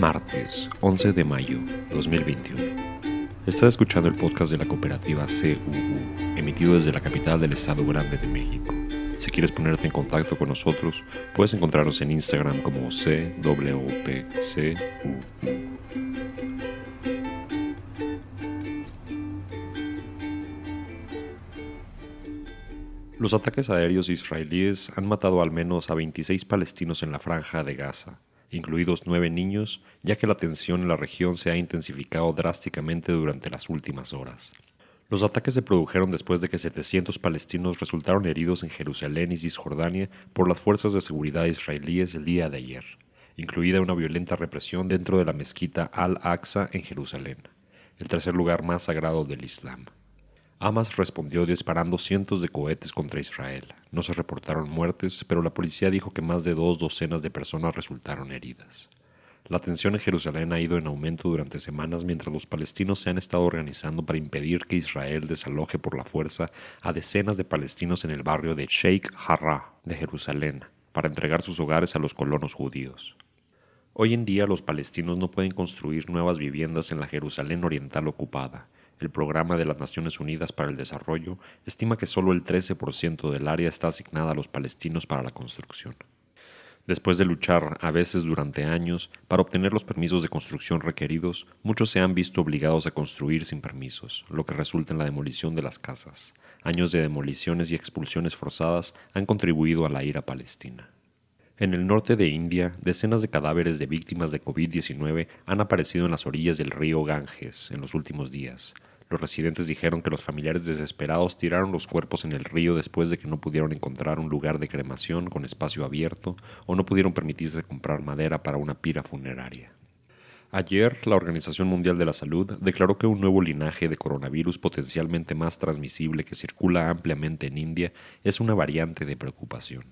Martes, 11 de mayo 2021. Está escuchando el podcast de la cooperativa CUU, emitido desde la capital del Estado Grande de México. Si quieres ponerte en contacto con nosotros, puedes encontrarnos en Instagram como CWPCUU. Los ataques aéreos israelíes han matado al menos a 26 palestinos en la franja de Gaza, incluidos nueve niños, ya que la tensión en la región se ha intensificado drásticamente durante las últimas horas. Los ataques se produjeron después de que 700 palestinos resultaron heridos en Jerusalén y Cisjordania por las fuerzas de seguridad israelíes el día de ayer, incluida una violenta represión dentro de la mezquita Al-Aqsa en Jerusalén, el tercer lugar más sagrado del Islam. Hamas respondió disparando cientos de cohetes contra Israel. No se reportaron muertes, pero la policía dijo que más de dos docenas de personas resultaron heridas. La tensión en Jerusalén ha ido en aumento durante semanas mientras los palestinos se han estado organizando para impedir que Israel desaloje por la fuerza a decenas de palestinos en el barrio de Sheikh Jarrah de Jerusalén para entregar sus hogares a los colonos judíos. Hoy en día los palestinos no pueden construir nuevas viviendas en la Jerusalén oriental ocupada, el Programa de las Naciones Unidas para el Desarrollo estima que solo el 13% del área está asignada a los palestinos para la construcción. Después de luchar, a veces durante años, para obtener los permisos de construcción requeridos, muchos se han visto obligados a construir sin permisos, lo que resulta en la demolición de las casas. Años de demoliciones y expulsiones forzadas han contribuido a la ira palestina. En el norte de India, decenas de cadáveres de víctimas de COVID-19 han aparecido en las orillas del río Ganges en los últimos días, los residentes dijeron que los familiares desesperados tiraron los cuerpos en el río después de que no pudieron encontrar un lugar de cremación con espacio abierto o no pudieron permitirse comprar madera para una pira funeraria. Ayer, la Organización Mundial de la Salud declaró que un nuevo linaje de coronavirus potencialmente más transmisible que circula ampliamente en India es una variante de preocupación.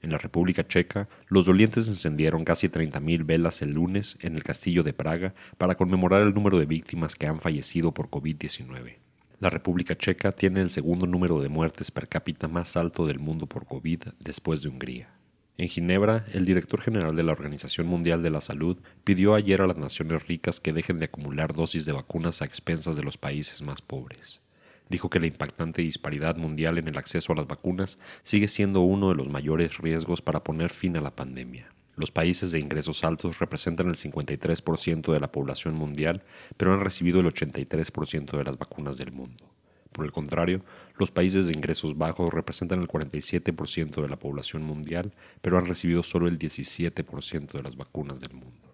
En la República Checa, los dolientes encendieron casi 30.000 velas el lunes en el castillo de Praga para conmemorar el número de víctimas que han fallecido por COVID-19. La República Checa tiene el segundo número de muertes per cápita más alto del mundo por COVID después de Hungría. En Ginebra, el director general de la Organización Mundial de la Salud pidió ayer a las naciones ricas que dejen de acumular dosis de vacunas a expensas de los países más pobres dijo que la impactante disparidad mundial en el acceso a las vacunas sigue siendo uno de los mayores riesgos para poner fin a la pandemia. Los países de ingresos altos representan el 53% de la población mundial, pero han recibido el 83% de las vacunas del mundo. Por el contrario, los países de ingresos bajos representan el 47% de la población mundial, pero han recibido solo el 17% de las vacunas del mundo.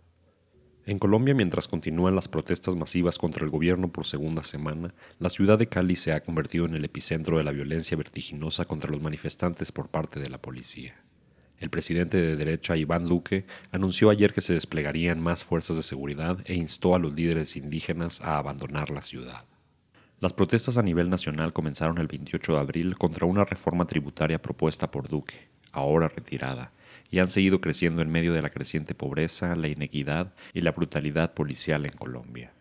En Colombia, mientras continúan las protestas masivas contra el gobierno por segunda semana, la ciudad de Cali se ha convertido en el epicentro de la violencia vertiginosa contra los manifestantes por parte de la policía. El presidente de derecha, Iván Duque, anunció ayer que se desplegarían más fuerzas de seguridad e instó a los líderes indígenas a abandonar la ciudad. Las protestas a nivel nacional comenzaron el 28 de abril contra una reforma tributaria propuesta por Duque, ahora retirada, y han seguido creciendo en medio de la creciente pobreza, la inequidad y la brutalidad policial en Colombia.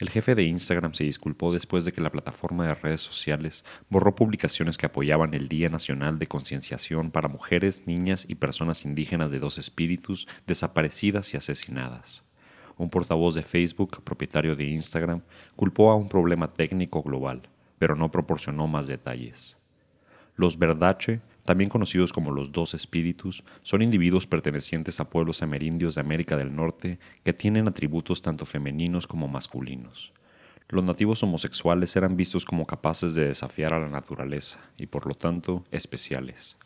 El jefe de Instagram se disculpó después de que la plataforma de redes sociales borró publicaciones que apoyaban el Día Nacional de Concienciación para mujeres, niñas y personas indígenas de dos espíritus desaparecidas y asesinadas. Un portavoz de Facebook, propietario de Instagram, culpó a un problema técnico global, pero no proporcionó más detalles. Los Verdache también conocidos como los dos espíritus, son individuos pertenecientes a pueblos amerindios de América del Norte que tienen atributos tanto femeninos como masculinos. Los nativos homosexuales eran vistos como capaces de desafiar a la naturaleza y por lo tanto especiales.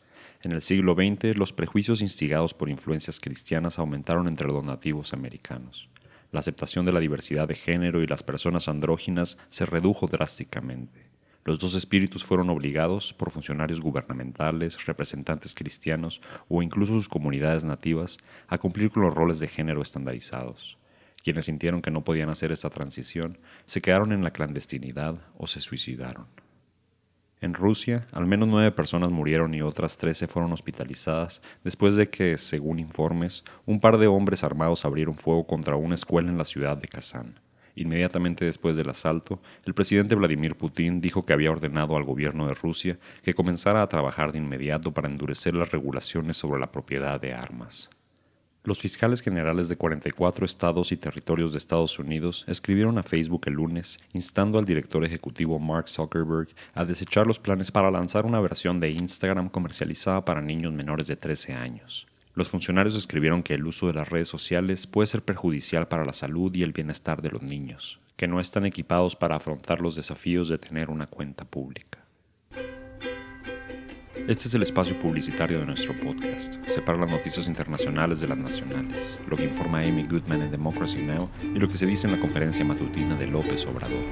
En el siglo XX, los prejuicios instigados por influencias cristianas aumentaron entre los nativos americanos. La aceptación de la diversidad de género y las personas andróginas se redujo drásticamente. Los dos espíritus fueron obligados por funcionarios gubernamentales, representantes cristianos o incluso sus comunidades nativas a cumplir con los roles de género estandarizados. Quienes sintieron que no podían hacer esta transición se quedaron en la clandestinidad o se suicidaron. En Rusia, al menos nueve personas murieron y otras trece fueron hospitalizadas después de que, según informes, un par de hombres armados abrieron fuego contra una escuela en la ciudad de Kazán. Inmediatamente después del asalto, el presidente Vladimir Putin dijo que había ordenado al gobierno de Rusia que comenzara a trabajar de inmediato para endurecer las regulaciones sobre la propiedad de armas. Los fiscales generales de 44 estados y territorios de Estados Unidos escribieron a Facebook el lunes instando al director ejecutivo Mark Zuckerberg a desechar los planes para lanzar una versión de Instagram comercializada para niños menores de 13 años. Los funcionarios escribieron que el uso de las redes sociales puede ser perjudicial para la salud y el bienestar de los niños, que no están equipados para afrontar los desafíos de tener una cuenta pública. Este es el espacio publicitario de nuestro podcast. Separa las noticias internacionales de las nacionales, lo que informa Amy Goodman en Democracy Now! y lo que se dice en la conferencia matutina de López Obrador.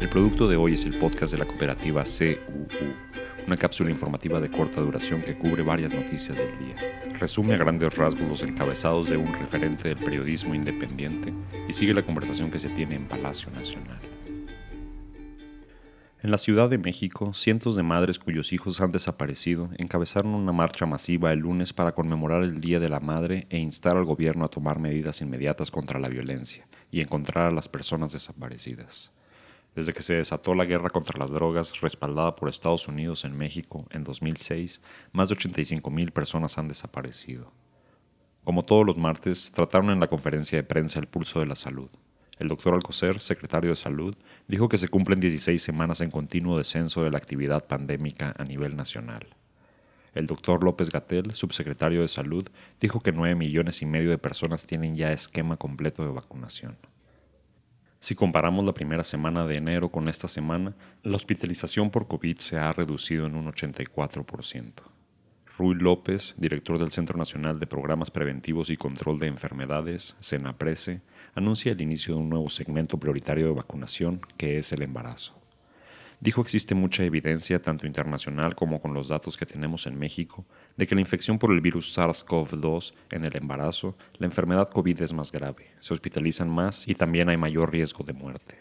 El producto de hoy es el podcast de la cooperativa CUU, una cápsula informativa de corta duración que cubre varias noticias del día. Resume a grandes rasgos los encabezados de un referente del periodismo independiente y sigue la conversación que se tiene en Palacio Nacional. En la Ciudad de México, cientos de madres cuyos hijos han desaparecido encabezaron una marcha masiva el lunes para conmemorar el Día de la Madre e instar al gobierno a tomar medidas inmediatas contra la violencia y encontrar a las personas desaparecidas. Desde que se desató la guerra contra las drogas respaldada por Estados Unidos en México en 2006, más de 85.000 personas han desaparecido. Como todos los martes, trataron en la conferencia de prensa el pulso de la salud. El doctor Alcocer, secretario de Salud, dijo que se cumplen 16 semanas en continuo descenso de la actividad pandémica a nivel nacional. El doctor López Gatel, subsecretario de Salud, dijo que 9 millones y medio de personas tienen ya esquema completo de vacunación. Si comparamos la primera semana de enero con esta semana, la hospitalización por COVID se ha reducido en un 84%. Rui López, director del Centro Nacional de Programas Preventivos y Control de Enfermedades, CENAPRESE, anuncia el inicio de un nuevo segmento prioritario de vacunación, que es el embarazo. Dijo existe mucha evidencia, tanto internacional como con los datos que tenemos en México, de que la infección por el virus SARS-CoV-2 en el embarazo, la enfermedad COVID es más grave, se hospitalizan más y también hay mayor riesgo de muerte.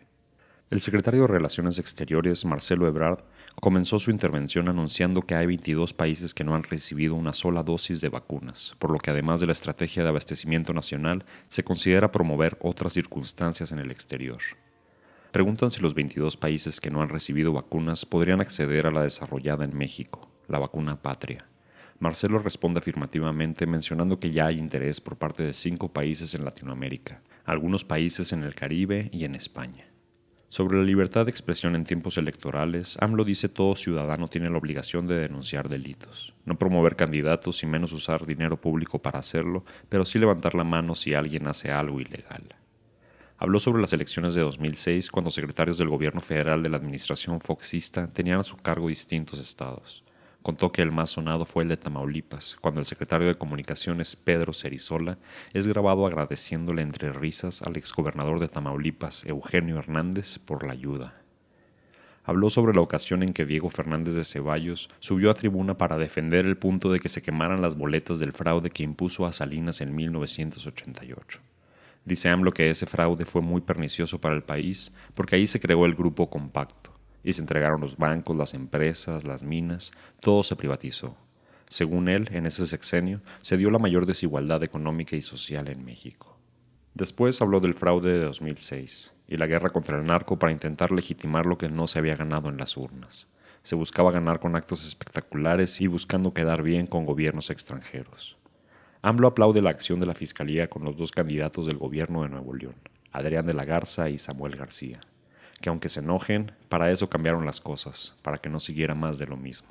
El secretario de Relaciones Exteriores, Marcelo Ebrard, comenzó su intervención anunciando que hay 22 países que no han recibido una sola dosis de vacunas, por lo que además de la estrategia de abastecimiento nacional, se considera promover otras circunstancias en el exterior. Preguntan si los 22 países que no han recibido vacunas podrían acceder a la desarrollada en México, la vacuna patria. Marcelo responde afirmativamente mencionando que ya hay interés por parte de cinco países en Latinoamérica, algunos países en el Caribe y en España. Sobre la libertad de expresión en tiempos electorales, AMLO dice todo ciudadano tiene la obligación de denunciar delitos, no promover candidatos y menos usar dinero público para hacerlo, pero sí levantar la mano si alguien hace algo ilegal. Habló sobre las elecciones de 2006 cuando secretarios del gobierno federal de la administración foxista tenían a su cargo distintos estados. Contó que el más sonado fue el de Tamaulipas, cuando el secretario de Comunicaciones, Pedro Cerizola, es grabado agradeciéndole entre risas al exgobernador de Tamaulipas, Eugenio Hernández, por la ayuda. Habló sobre la ocasión en que Diego Fernández de Ceballos subió a tribuna para defender el punto de que se quemaran las boletas del fraude que impuso a Salinas en 1988. Dice AMLO que ese fraude fue muy pernicioso para el país porque ahí se creó el grupo compacto y se entregaron los bancos, las empresas, las minas, todo se privatizó. Según él, en ese sexenio se dio la mayor desigualdad económica y social en México. Después habló del fraude de 2006 y la guerra contra el narco para intentar legitimar lo que no se había ganado en las urnas. Se buscaba ganar con actos espectaculares y buscando quedar bien con gobiernos extranjeros. AMLO aplaude la acción de la Fiscalía con los dos candidatos del gobierno de Nuevo León, Adrián de la Garza y Samuel García que aunque se enojen, para eso cambiaron las cosas, para que no siguiera más de lo mismo.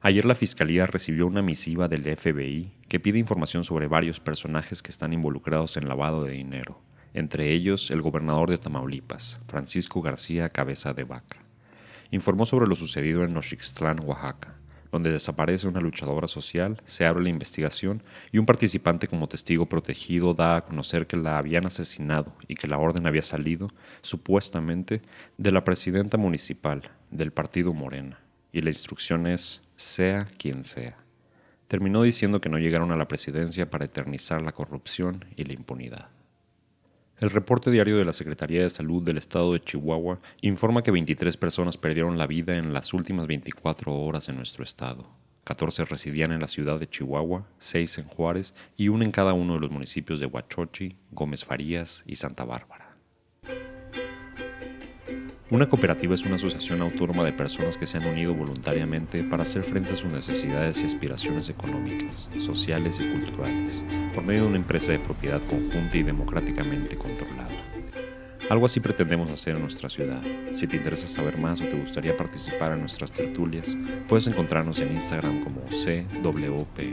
Ayer la Fiscalía recibió una misiva del FBI que pide información sobre varios personajes que están involucrados en lavado de dinero, entre ellos el gobernador de Tamaulipas, Francisco García Cabeza de Vaca. Informó sobre lo sucedido en Nochixtlán, Oaxaca, donde desaparece una luchadora social, se abre la investigación y un participante como testigo protegido da a conocer que la habían asesinado y que la orden había salido, supuestamente, de la presidenta municipal del partido Morena. Y la instrucción es, sea quien sea. Terminó diciendo que no llegaron a la presidencia para eternizar la corrupción y la impunidad. El reporte diario de la Secretaría de Salud del Estado de Chihuahua informa que 23 personas perdieron la vida en las últimas 24 horas en nuestro estado. 14 residían en la ciudad de Chihuahua, 6 en Juárez y uno en cada uno de los municipios de Huachochi, Gómez Farías y Santa Bárbara. Una cooperativa es una asociación autónoma de personas que se han unido voluntariamente para hacer frente a sus necesidades y aspiraciones económicas, sociales y culturales, por medio de una empresa de propiedad conjunta y democráticamente controlada. Algo así pretendemos hacer en nuestra ciudad. Si te interesa saber más o te gustaría participar en nuestras tertulias, puedes encontrarnos en Instagram como CWPCUU.